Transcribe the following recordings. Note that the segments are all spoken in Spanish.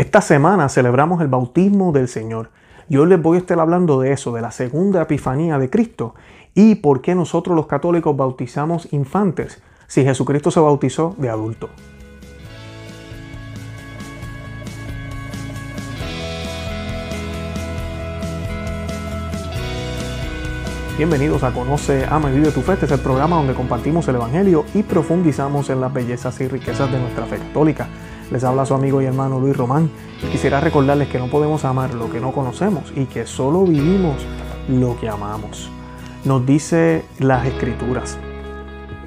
Esta semana celebramos el bautismo del Señor. Y hoy les voy a estar hablando de eso, de la segunda epifanía de Cristo y por qué nosotros los católicos bautizamos infantes si Jesucristo se bautizó de adulto. Bienvenidos a Conoce, Ama y Vive tu Fe. Este es el programa donde compartimos el Evangelio y profundizamos en las bellezas y riquezas de nuestra fe católica. Les habla su amigo y hermano Luis Román. Quisiera recordarles que no podemos amar lo que no conocemos y que solo vivimos lo que amamos. Nos dice las escrituras.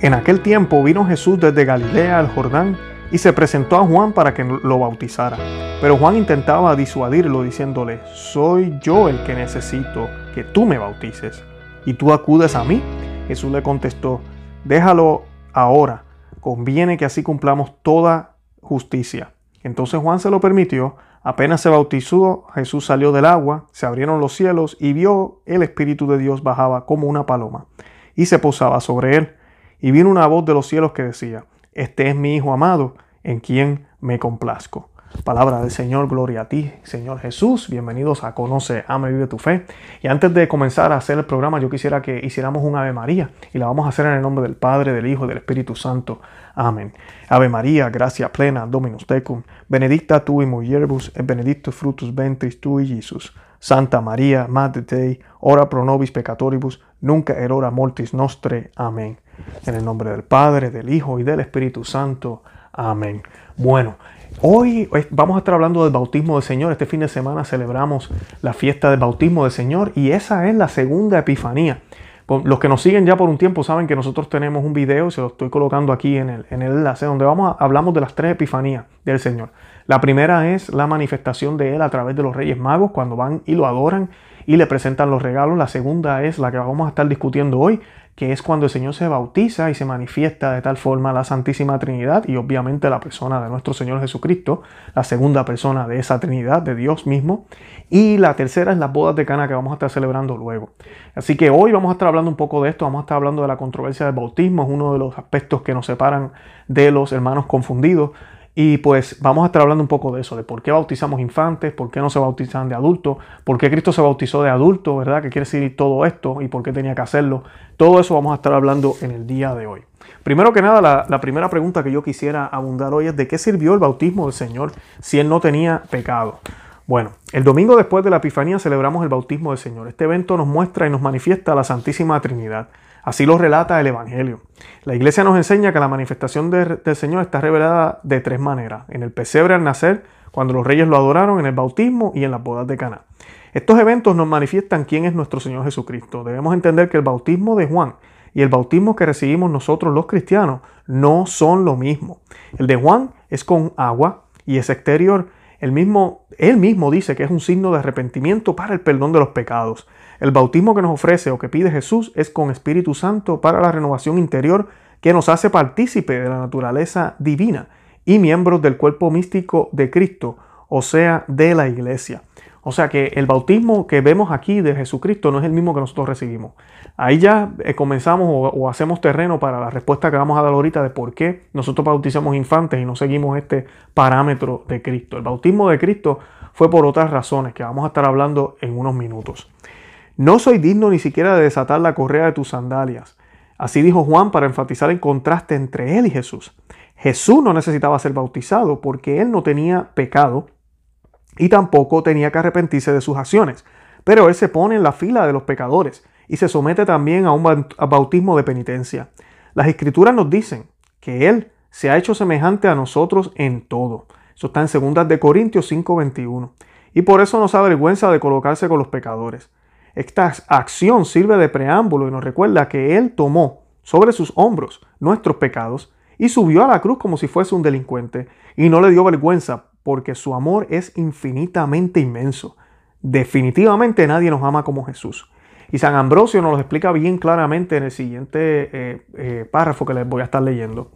En aquel tiempo vino Jesús desde Galilea al Jordán y se presentó a Juan para que lo bautizara. Pero Juan intentaba disuadirlo diciéndole, soy yo el que necesito que tú me bautices. ¿Y tú acudes a mí? Jesús le contestó, déjalo ahora, conviene que así cumplamos toda justicia. Entonces Juan se lo permitió, apenas se bautizó, Jesús salió del agua, se abrieron los cielos y vio el Espíritu de Dios bajaba como una paloma y se posaba sobre él. Y vino una voz de los cielos que decía, Este es mi Hijo amado, en quien me complazco. Palabra del Señor, gloria a ti, Señor Jesús. Bienvenidos a Conoce, Ama y Vive tu Fe. Y antes de comenzar a hacer el programa, yo quisiera que hiciéramos un Ave María y la vamos a hacer en el nombre del Padre, del Hijo y del Espíritu Santo. Amén. Ave María, gracia plena, Dominus tecum, benedicta tu in mulieribus et benedictus fructus ventris tui, Jesus. Santa María, Madre Dei, ora pro nobis peccatoribus, nunca erora mortis nostre. Amén. En el nombre del Padre, del Hijo y del Espíritu Santo. Amén. Bueno, Hoy vamos a estar hablando del bautismo del Señor. Este fin de semana celebramos la fiesta del bautismo del Señor y esa es la segunda epifanía. Los que nos siguen ya por un tiempo saben que nosotros tenemos un video, se lo estoy colocando aquí en el, en el enlace, donde vamos a, hablamos de las tres epifanías del Señor. La primera es la manifestación de Él a través de los Reyes Magos, cuando van y lo adoran y le presentan los regalos. La segunda es la que vamos a estar discutiendo hoy, que es cuando el Señor se bautiza y se manifiesta de tal forma la Santísima Trinidad y obviamente la persona de nuestro Señor Jesucristo, la segunda persona de esa Trinidad, de Dios mismo. Y la tercera es las bodas de Cana que vamos a estar celebrando luego. Así que hoy vamos a estar hablando un poco de esto, vamos a estar hablando de la controversia del bautismo, es uno de los aspectos que nos separan de los hermanos confundidos. Y pues vamos a estar hablando un poco de eso, de por qué bautizamos infantes, por qué no se bautizan de adultos, por qué Cristo se bautizó de adulto, ¿verdad? ¿Qué quiere decir todo esto y por qué tenía que hacerlo? Todo eso vamos a estar hablando en el día de hoy. Primero que nada, la, la primera pregunta que yo quisiera abundar hoy es de qué sirvió el bautismo del Señor si Él no tenía pecado. Bueno, el domingo después de la Epifanía celebramos el bautismo del Señor. Este evento nos muestra y nos manifiesta la Santísima Trinidad. Así lo relata el Evangelio. La iglesia nos enseña que la manifestación del Señor está revelada de tres maneras. En el pesebre al nacer, cuando los reyes lo adoraron, en el bautismo y en las bodas de Cana. Estos eventos nos manifiestan quién es nuestro Señor Jesucristo. Debemos entender que el bautismo de Juan y el bautismo que recibimos nosotros los cristianos no son lo mismo. El de Juan es con agua y es exterior. El mismo, él mismo dice que es un signo de arrepentimiento para el perdón de los pecados. El bautismo que nos ofrece o que pide Jesús es con Espíritu Santo para la renovación interior que nos hace partícipe de la naturaleza divina y miembros del cuerpo místico de Cristo, o sea, de la iglesia. O sea que el bautismo que vemos aquí de Jesucristo no es el mismo que nosotros recibimos. Ahí ya eh, comenzamos o, hacemos terreno para la respuesta que vamos a dar ahorita de por qué nosotros bautizamos infantes y no seguimos este parámetro de Cristo. El bautismo de Cristo fue por otras razones que vamos a estar hablando en unos minutos. No soy digno ni siquiera de desatar la correa de tus sandalias. Así dijo Juan para enfatizar el contraste entre él y Jesús. Jesús no necesitaba ser bautizado porque él no tenía pecado y tampoco tenía que arrepentirse de sus acciones. Pero él se pone en la fila de los pecadores y se somete también a un bautismo de penitencia. Las escrituras nos dicen que él se ha hecho semejante a nosotros en todo. Eso está en 2 de Corintios 5:21. Y por eso no se avergüenza de colocarse con los pecadores. Esta acción sirve de preámbulo y nos recuerda que Él tomó sobre sus hombros nuestros pecados y subió a la cruz como si fuese un delincuente y no le dio vergüenza porque su amor es infinitamente inmenso. Definitivamente nadie nos ama como Jesús. Y San Ambrosio nos lo explica bien claramente en el siguiente eh, eh, párrafo que les voy a estar leyendo.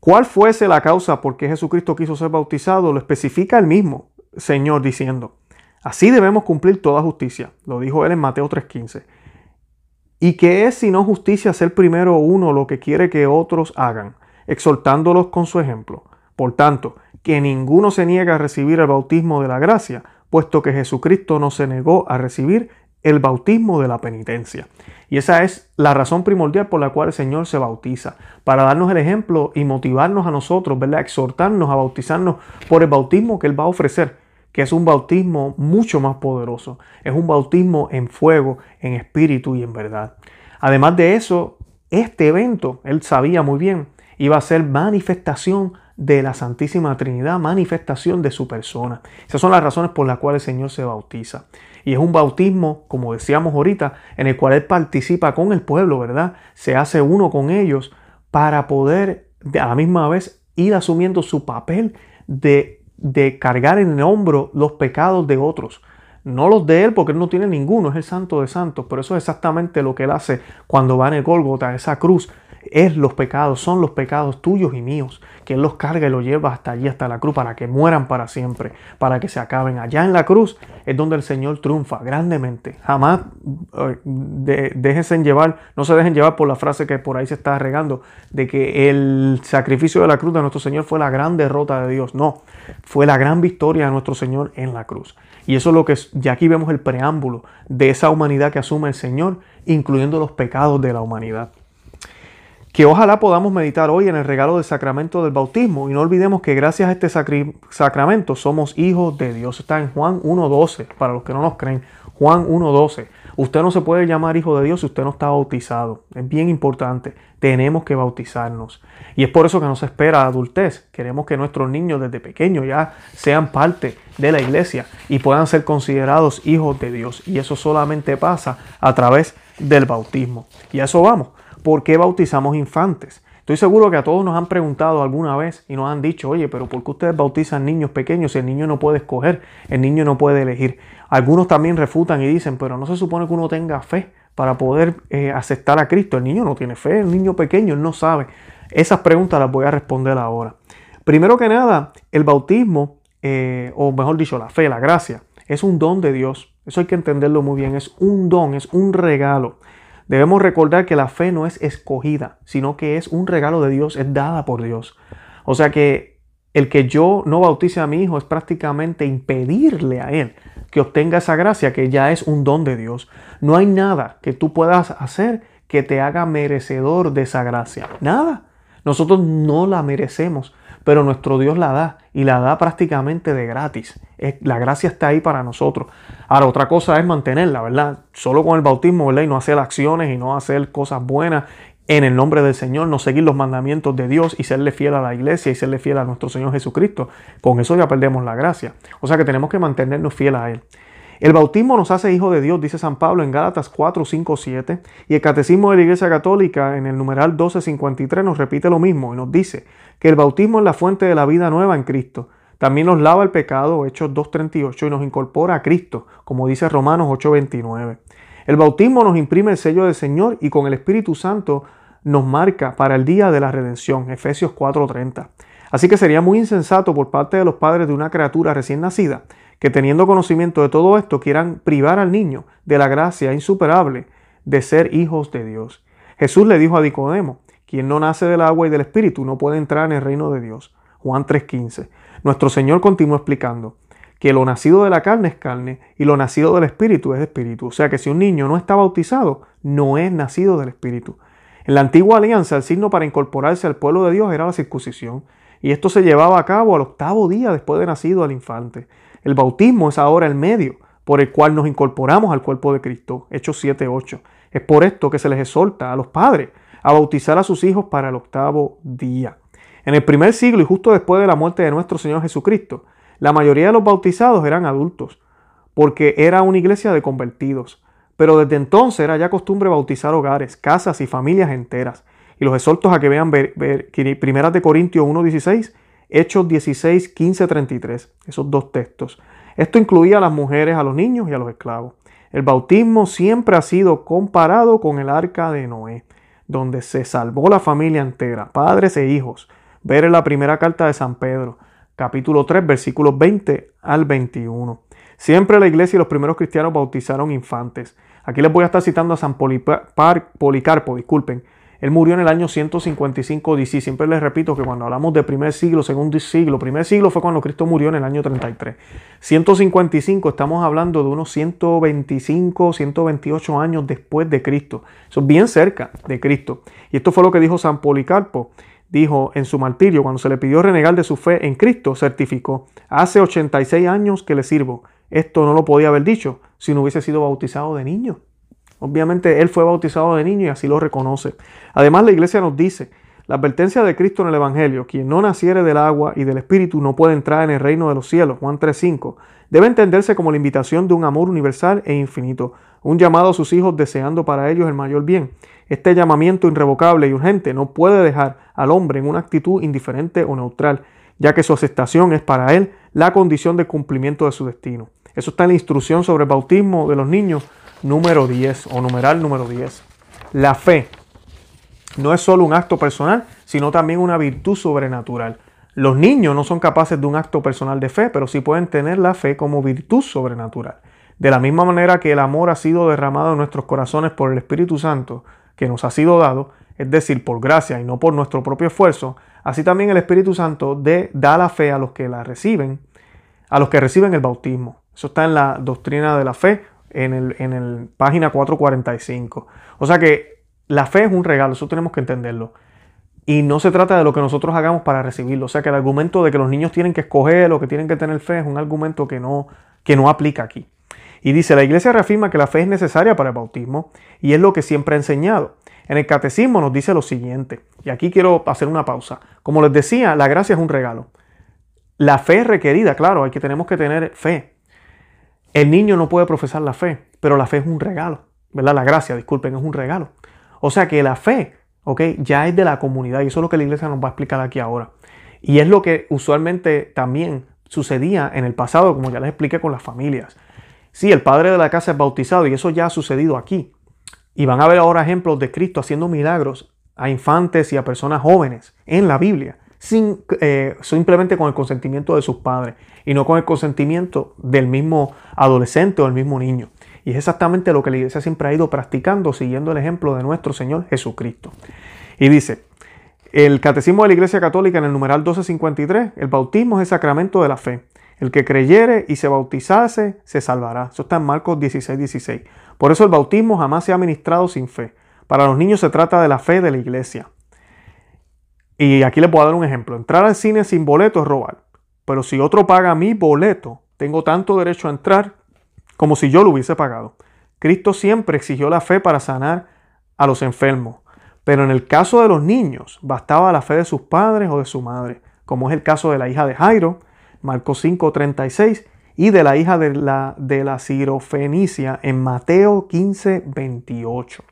¿Cuál fuese la causa por qué Jesucristo quiso ser bautizado? Lo especifica el mismo Señor diciendo, Así debemos cumplir toda justicia, lo dijo él en Mateo 3:15. ¿Y qué es sino justicia ser primero uno lo que quiere que otros hagan, exhortándolos con su ejemplo? Por tanto, que ninguno se niegue a recibir el bautismo de la gracia, puesto que Jesucristo no se negó a recibir el bautismo de la penitencia. Y esa es la razón primordial por la cual el Señor se bautiza, para darnos el ejemplo y motivarnos a nosotros, ¿verdad? Exhortarnos a bautizarnos por el bautismo que Él va a ofrecer, que es un bautismo mucho más poderoso, es un bautismo en fuego, en espíritu y en verdad. Además de eso, este evento, Él sabía muy bien, iba a ser manifestación de la Santísima Trinidad, manifestación de su persona. Esas son las razones por las cuales el Señor se bautiza. Y es un bautismo, como decíamos ahorita, en el cual Él participa con el pueblo, ¿verdad? Se hace uno con ellos para poder a la misma vez ir asumiendo su papel de, de cargar en el hombro los pecados de otros. No los de Él, porque Él no tiene ninguno, es el santo de santos, pero eso es exactamente lo que Él hace cuando va en el Gólgota, esa cruz, es los pecados, son los pecados tuyos y míos, que Él los carga y los lleva hasta allí, hasta la cruz, para que mueran para siempre, para que se acaben. Allá en la cruz es donde el Señor triunfa grandemente. Jamás eh, déjense llevar, no se dejen llevar por la frase que por ahí se está regando, de que el sacrificio de la cruz de nuestro Señor fue la gran derrota de Dios. No, fue la gran victoria de nuestro Señor en la cruz. Y eso es lo que, ya aquí vemos el preámbulo de esa humanidad que asume el Señor, incluyendo los pecados de la humanidad que ojalá podamos meditar hoy en el regalo del sacramento del bautismo y no olvidemos que gracias a este sacramento somos hijos de Dios. Está en Juan 1.12, para los que no nos creen, Juan 1.12. Usted no se puede llamar hijo de Dios si usted no está bautizado. Es bien importante. Tenemos que bautizarnos. Y es por eso que nos espera adultez. Queremos que nuestros niños desde pequeños ya sean parte de la iglesia y puedan ser considerados hijos de Dios. Y eso solamente pasa a través del bautismo. Y a eso vamos. ¿Por qué bautizamos infantes? Estoy seguro que a todos nos han preguntado alguna vez y nos han dicho, oye, pero ¿por qué ustedes bautizan niños pequeños si el niño no puede escoger, el niño no puede elegir? Algunos también refutan y dicen, pero no se supone que uno tenga fe para poder eh, aceptar a Cristo. El niño no tiene fe, el niño pequeño no sabe. Esas preguntas las voy a responder ahora. Primero que nada, el bautismo, eh, o mejor dicho, la fe, la gracia, es un don de Dios. Eso hay que entenderlo muy bien. Es un don, es un regalo. Debemos recordar que la fe no es escogida, sino que es un regalo de Dios, es dada por Dios. O sea que el que yo no bautice a mi hijo es prácticamente impedirle a él que obtenga esa gracia, que ya es un don de Dios. No hay nada que tú puedas hacer que te haga merecedor de esa gracia. Nada. Nosotros no la merecemos pero nuestro Dios la da y la da prácticamente de gratis. La gracia está ahí para nosotros. Ahora, otra cosa es mantenerla, ¿verdad? Solo con el bautismo, ¿verdad? Y no hacer acciones y no hacer cosas buenas en el nombre del Señor, no seguir los mandamientos de Dios y serle fiel a la iglesia y serle fiel a nuestro Señor Jesucristo. Con eso ya perdemos la gracia. O sea que tenemos que mantenernos fieles a Él. El bautismo nos hace hijos de Dios, dice San Pablo en Gálatas 4, 5, 7. Y el Catecismo de la Iglesia Católica en el numeral 1253 nos repite lo mismo y nos dice que el bautismo es la fuente de la vida nueva en Cristo. También nos lava el pecado, Hechos 2.38, y nos incorpora a Cristo, como dice Romanos 8.29. El bautismo nos imprime el sello del Señor y con el Espíritu Santo nos marca para el día de la redención, Efesios 4.30. Así que sería muy insensato por parte de los padres de una criatura recién nacida que teniendo conocimiento de todo esto quieran privar al niño de la gracia insuperable de ser hijos de Dios. Jesús le dijo a Nicodemo, quien no nace del agua y del espíritu no puede entrar en el reino de Dios. Juan 3:15. Nuestro Señor continuó explicando que lo nacido de la carne es carne y lo nacido del espíritu es espíritu. O sea que si un niño no está bautizado, no es nacido del espíritu. En la antigua alianza, el signo para incorporarse al pueblo de Dios era la circuncisión, y esto se llevaba a cabo al octavo día después de nacido al infante. El bautismo es ahora el medio por el cual nos incorporamos al cuerpo de Cristo. Hechos 7.8. Es por esto que se les exhorta a los padres a bautizar a sus hijos para el octavo día. En el primer siglo y justo después de la muerte de nuestro Señor Jesucristo, la mayoría de los bautizados eran adultos, porque era una iglesia de convertidos. Pero desde entonces era ya costumbre bautizar hogares, casas y familias enteras. Y los exhortos a que vean ver, Primeras de Corintios 1.16 Hechos 16, 15, 33, esos dos textos. Esto incluía a las mujeres, a los niños y a los esclavos. El bautismo siempre ha sido comparado con el arca de Noé, donde se salvó la familia entera, padres e hijos. Ver en la primera carta de San Pedro, capítulo 3, versículos 20 al 21. Siempre la iglesia y los primeros cristianos bautizaron infantes. Aquí les voy a estar citando a San Policarpo, disculpen, Él murió en el año 155 DC. Siempre les repito que cuando hablamos de primer siglo, segundo siglo, primer siglo fue cuando Cristo murió en el año 33. 155 estamos hablando de unos 125, 128 años después de Cristo. Eso es bien cerca de Cristo. Y esto fue lo que dijo San Policarpo. Dijo en su martirio, cuando se le pidió renegar de su fe en Cristo, certificó, hace 86 años que le sirvo. Esto no lo podía haber dicho si no hubiese sido bautizado de niño. Obviamente él fue bautizado de niño y así lo reconoce. Además la iglesia nos dice, la advertencia de Cristo en el Evangelio, quien no naciere del agua y del Espíritu no puede entrar en el reino de los cielos, Juan 3.5, debe entenderse como la invitación de un amor universal e infinito, un llamado a sus hijos deseando para ellos el mayor bien. Este llamamiento irrevocable y urgente no puede dejar al hombre en una actitud indiferente o neutral, ya que su aceptación es para él la condición de cumplimiento de su destino. Eso está en la instrucción sobre el bautismo de los niños número 10 o numeral número 10. La fe no es solo un acto personal, sino también una virtud sobrenatural. Los niños no son capaces de un acto personal de fe, pero sí pueden tener la fe como virtud sobrenatural. De la misma manera que el amor ha sido derramado en nuestros corazones por el Espíritu Santo que nos ha sido dado, es decir, por gracia y no por nuestro propio esfuerzo, así también el Espíritu Santo da la fe a los que la reciben, a los que reciben el bautismo. Eso está en la doctrina de la fe en el, en página 445. O sea que la fe es un regalo, eso tenemos que entenderlo. Y no se trata de lo que nosotros hagamos para recibirlo. O sea que el argumento de que los niños tienen que escoger o que tienen que tener fe es un argumento que no, que no aplica aquí. Y dice, la iglesia reafirma que la fe es necesaria para el bautismo y es lo que siempre ha enseñado. En el catecismo nos dice lo siguiente, y aquí quiero hacer una pausa. Como les decía, la gracia es un regalo. La fe es requerida, claro, hay que tenemos que tener fe, el niño no puede profesar la fe, pero la fe es un regalo, ¿verdad? La gracia, disculpen, es un regalo. O sea que la fe, ¿ok? Ya es de la comunidad y eso es lo que la iglesia nos va a explicar aquí ahora. Y es lo que usualmente también sucedía en el pasado, como ya les expliqué con las familias. Sí, el padre de la casa es bautizado y eso ya ha sucedido aquí. Y van a ver ahora ejemplos de Cristo haciendo milagros a infantes y a personas jóvenes en la Biblia eh, simplemente con el consentimiento de sus padres y no con el consentimiento del mismo adolescente o del mismo niño. Y es exactamente lo que la iglesia siempre ha ido practicando siguiendo el ejemplo de nuestro Señor Jesucristo. Y dice, el Catecismo de la Iglesia Católica en el numeral 1253, el bautismo es el sacramento de la fe. El que creyere y se bautizase se salvará. Eso está en Marcos 16, 16. Por eso el bautismo jamás se ha ministrado sin fe. Para los niños se trata de la fe de la iglesia. Y aquí les puedo dar un ejemplo. Entrar al cine sin boleto es robar. Pero si otro paga mi boleto, tengo tanto derecho a entrar como si yo lo hubiese pagado. Cristo siempre exigió la fe para sanar a los enfermos. Pero en el caso de los niños, bastaba la fe de sus padres o de su madre, como es el caso de la hija de Jairo, Marcos 5:36, y de la hija de la, de la Cirofenicia en Mateo 15:28.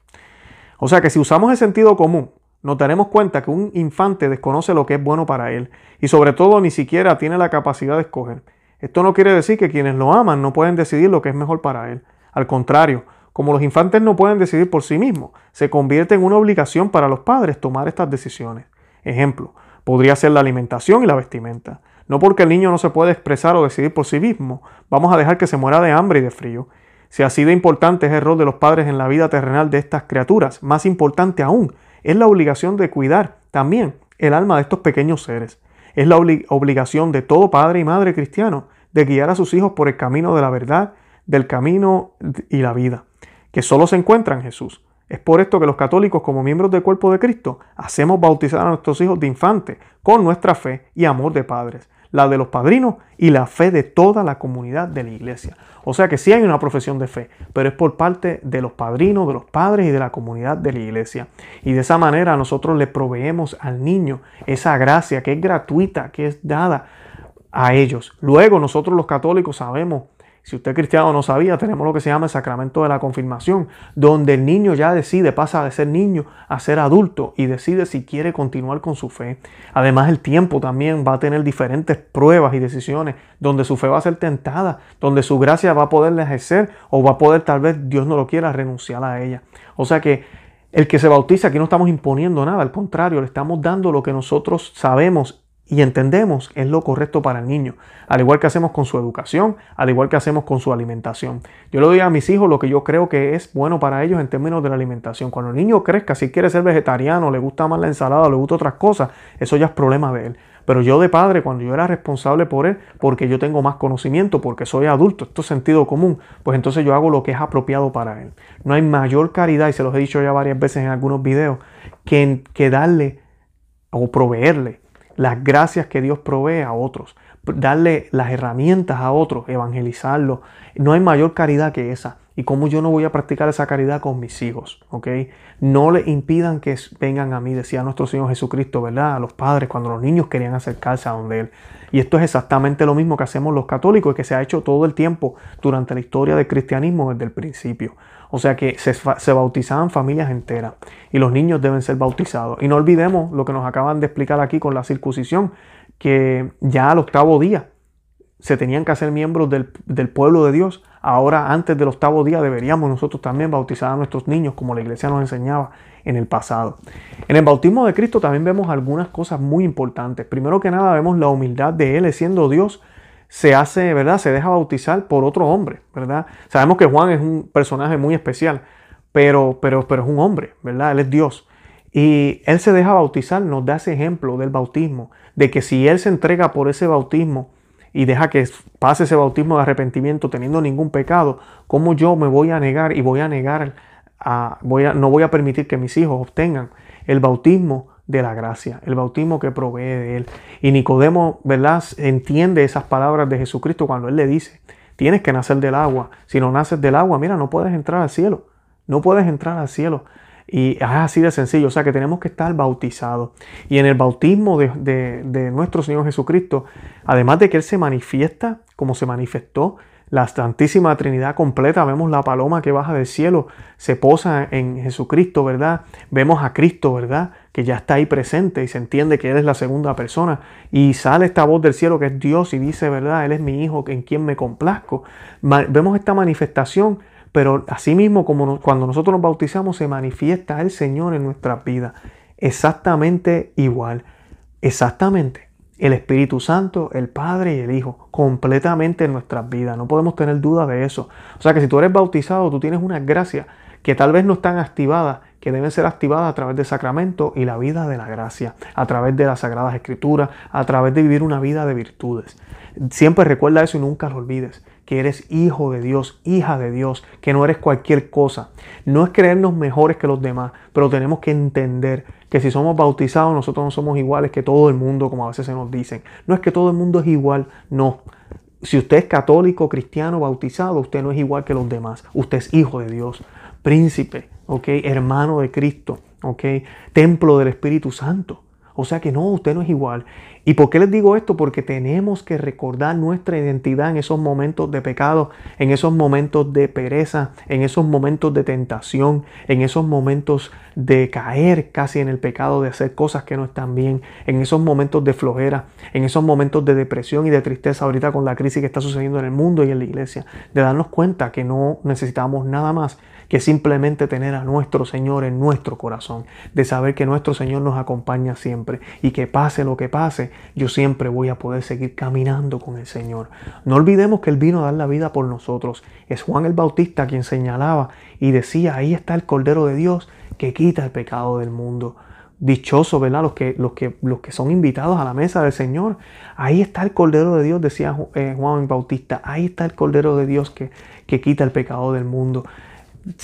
O sea que si usamos el sentido común, nos daremos cuenta que un infante desconoce lo que es bueno para él y sobre todo ni siquiera tiene la capacidad de escoger. Esto no quiere decir que quienes lo aman no pueden decidir lo que es mejor para él. Al contrario, como los infantes no pueden decidir por sí mismos, se convierte en una obligación para los padres tomar estas decisiones. Ejemplo, podría ser la alimentación y la vestimenta. No porque el niño no se puede expresar o decidir por sí mismo, vamos a dejar que se muera de hambre y de frío. Si así de importante es el rol de los padres en la vida terrenal de estas criaturas, más importante aún es la obligación de cuidar también el alma de estos pequeños seres. Es la obligación de todo padre y madre cristiano de guiar a sus hijos por el camino de la verdad, del camino y la vida, que solo se encuentra en Jesús. Es por esto que los católicos, como miembros del cuerpo de Cristo, hacemos bautizar a nuestros hijos de infante con nuestra fe y amor de padres la de los padrinos y la fe de toda la comunidad de la iglesia. O sea que sí hay una profesión de fe, pero es por parte de los padrinos, de los padres y de la comunidad de la iglesia. Y de esa manera nosotros le proveemos al niño esa gracia que es gratuita, que es dada a ellos. Luego nosotros los católicos sabemos si usted cristiano no sabía, tenemos lo que se llama el sacramento de la confirmación, donde el niño ya decide, pasa de ser niño a ser adulto y decide si quiere continuar con su fe. Además, el tiempo también va a tener diferentes pruebas y decisiones donde su fe va a ser tentada, donde su gracia va a poder ejercer o va a poder, tal vez Dios no lo quiera, renunciar a ella. O sea que el que se bautiza, aquí no estamos imponiendo nada, al contrario, le estamos dando lo que nosotros sabemos y entendemos es lo correcto para el niño, al igual que hacemos con su educación, al igual que hacemos con su alimentación. Yo le doy a mis hijos lo que yo creo que es bueno para ellos en términos de la alimentación. Cuando el niño crezca, si quiere ser vegetariano, le gusta más la ensalada, le gusta otras cosas, eso ya es problema de él. Pero yo de padre, cuando yo era responsable por él, porque yo tengo más conocimiento, porque soy adulto, esto es sentido común, pues entonces yo hago lo que es apropiado para él. No hay mayor caridad, y se los he dicho ya varias veces en algunos videos, que, que darle o proveerle las gracias que Dios provee a otros, darle las herramientas a otros, evangelizarlo. No hay mayor caridad que esa. ¿Y cómo yo no voy a practicar esa caridad con mis hijos? ¿Ok? No le impidan que vengan a mí, decía nuestro Señor Jesucristo, ¿verdad? A los padres cuando los niños querían acercarse a donde Él. Y esto es exactamente lo mismo que hacemos los católicos y que se ha hecho todo el tiempo durante la historia del cristianismo desde el principio. O sea que se, bautizaban familias enteras y los niños deben ser bautizados. Y no olvidemos lo que nos acaban de explicar aquí con la circuncisión, que ya al octavo día se tenían que hacer miembros del pueblo de Dios. Ahora, antes del octavo día, deberíamos nosotros también bautizar a nuestros niños, como la iglesia nos enseñaba en el pasado. En el bautismo de Cristo también vemos algunas cosas muy importantes. Primero que nada, vemos la humildad de Él, siendo Dios, se hace, ¿verdad? Se deja bautizar por otro hombre, ¿verdad? Sabemos que Juan es un personaje muy especial, pero, pero, pero es un hombre, ¿verdad? Él es Dios. Y Él se deja bautizar, nos da ese ejemplo del bautismo, de que si Él se entrega por ese bautismo y deja que pase ese bautismo de arrepentimiento teniendo ningún pecado, ¿cómo yo me voy a negar y voy a negar, a, no voy a permitir que mis hijos obtengan el bautismo de la gracia, el bautismo que provee de Él. Y Nicodemo, ¿verdad? Entiende esas palabras de Jesucristo cuando Él le dice, tienes que nacer del agua. Si no naces del agua, mira, no puedes entrar al cielo. No puedes entrar al cielo. Y es así de sencillo, o sea que tenemos que estar bautizados. Y en el bautismo de, de, nuestro Señor Jesucristo, además de que Él se manifiesta como se manifestó, la Santísima Trinidad completa, vemos la paloma que baja del cielo, se posa en Jesucristo, ¿verdad? Vemos a Cristo, ¿verdad? Que ya está ahí presente y se entiende que Él es la segunda persona. Y sale esta voz del cielo que es Dios y dice, ¿verdad? Él es mi Hijo en quien me complazco. vemos esta manifestación, pero asimismo como cuando nosotros nos bautizamos se manifiesta el Señor en nuestra vida. Exactamente igual. Exactamente el Espíritu Santo, el Padre y el Hijo, completamente en nuestras vidas. No podemos tener duda de eso. O sea que si tú eres bautizado, tú tienes una gracia que tal vez no están activadas, que deben ser activadas a través del sacramento y la vida de la gracia, a través de las sagradas escrituras, a través de vivir una vida de virtudes. Siempre recuerda eso y nunca lo olvides que eres hijo de Dios, hija de Dios, que no eres cualquier cosa. No es creernos mejores que los demás, pero tenemos que entender que si somos bautizados nosotros no somos iguales que todo el mundo, como a veces se nos dicen. No es que todo el mundo es igual, no. Si usted es católico, cristiano, bautizado, usted no es igual que los demás. Usted es hijo de Dios, príncipe, ¿ok? Hermano de Cristo, ¿ok? Templo del Espíritu Santo. O sea que no, usted no es igual. ¿Y por qué les digo esto? Porque tenemos que recordar nuestra identidad en esos momentos de pecado, en esos momentos de pereza, en esos momentos de tentación, en esos momentos de caer casi en el pecado, de hacer cosas que no están bien, en esos momentos de flojera, en esos momentos de depresión y de tristeza ahorita con la crisis que está sucediendo en el mundo y en la iglesia, de darnos cuenta que no necesitamos nada más que simplemente tener a nuestro Señor en nuestro corazón, de saber que nuestro Señor nos acompaña siempre y que pase lo que pase, yo siempre voy a poder seguir caminando con el Señor. No olvidemos que Él vino a dar la vida por nosotros. Es Juan el Bautista quien señalaba y decía, ahí está el Cordero de Dios que quita el pecado del mundo. Dichoso, ¿verdad? Los que, los, que, los que son invitados a la mesa del Señor. Ahí está el Cordero de Dios, decía eh, Juan Bautista. Ahí está el Cordero de Dios que, que quita el pecado del mundo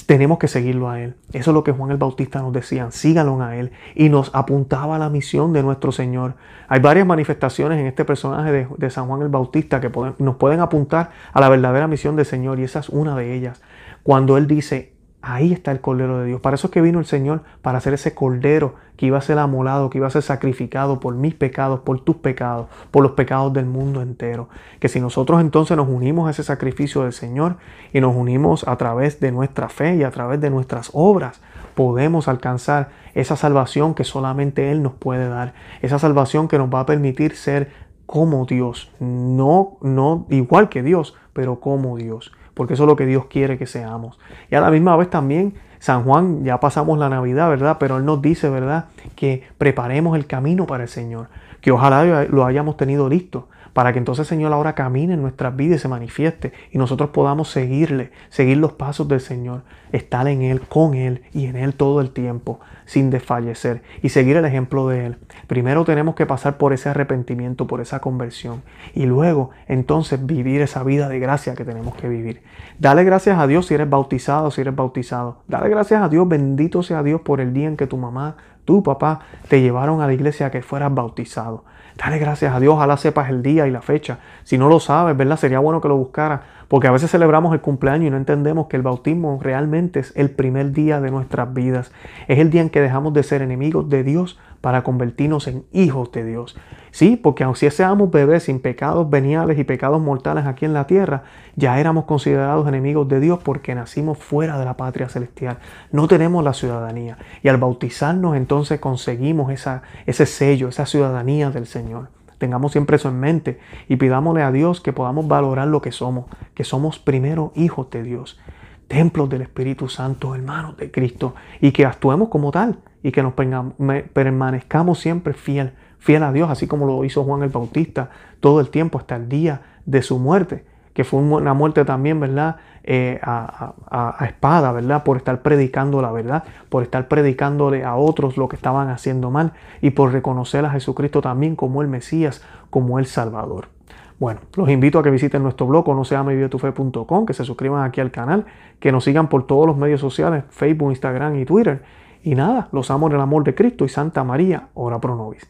tenemos que seguirlo a Él. Eso es lo que Juan el Bautista nos decía, síganlo a Él. Y nos apuntaba a la misión de nuestro Señor. Hay varias manifestaciones en este personaje de, San Juan el Bautista que nos pueden apuntar a la verdadera misión del Señor y esa es una de ellas. Cuando Él dice, Ahí está el Cordero de Dios. Para eso es que vino el Señor, para ser ese Cordero que iba a ser amolado, que iba a ser sacrificado por mis pecados, por tus pecados, por los pecados del mundo entero. Que si nosotros entonces nos unimos a ese sacrificio del Señor y nos unimos a través de nuestra fe y a través de nuestras obras, podemos alcanzar esa salvación que solamente Él nos puede dar. Esa salvación que nos va a permitir ser como Dios. No, no igual que Dios, pero como Dios porque eso es lo que Dios quiere que seamos. Y a la misma vez también San Juan, ya pasamos la Navidad, ¿verdad? Pero Él nos dice, ¿verdad? Que preparemos el camino para el Señor, que ojalá lo hayamos tenido listo para que entonces Señor ahora camine en nuestras vidas y se manifieste y nosotros podamos seguirle, seguir los pasos del Señor, estar en Él, con Él y en Él todo el tiempo, sin desfallecer y seguir el ejemplo de Él. Primero tenemos que pasar por ese arrepentimiento, por esa conversión y luego entonces vivir esa vida de gracia que tenemos que vivir. Dale gracias a Dios si eres bautizado, si eres bautizado. Dale gracias a Dios, bendito sea Dios por el día en que tu mamá, tu papá te llevaron a la iglesia a que fueras bautizado. Dale gracias a Dios, ojalá sepas el día y la fecha. Si no lo sabes, ¿verdad? Sería bueno que lo buscaras, porque a veces celebramos el cumpleaños y no entendemos que el bautismo realmente es el primer día de nuestras vidas. Es el día en que dejamos de ser enemigos de Dios para convertirnos en hijos de Dios. Sí, porque aunque seamos bebés sin pecados veniales y pecados mortales aquí en la tierra, ya éramos considerados enemigos de Dios porque nacimos fuera de la patria celestial. No tenemos la ciudadanía. Y al bautizarnos entonces conseguimos esa, ese sello, esa ciudadanía del Señor. Tengamos siempre eso en mente y pidámosle a Dios que podamos valorar lo que somos, que somos primero hijos de Dios, templos del Espíritu Santo, hermanos de Cristo, y que actuemos como tal y que nos permanezcamos siempre fiel, fiel a Dios, así como lo hizo Juan el Bautista todo el tiempo hasta el día de su muerte, que fue una muerte también, ¿verdad? Eh, a, espada, ¿verdad? Por estar predicando la verdad, por estar predicándole a otros lo que estaban haciendo mal y por reconocer a Jesucristo también como el Mesías, como el Salvador. Bueno, los invito a que visiten nuestro blog conoceamevivetufe.com, que se suscriban aquí al canal, que nos sigan por todos los medios sociales, Facebook, Instagram y Twitter y nada, los amo en el amor de Cristo y Santa María, ora pro nobis.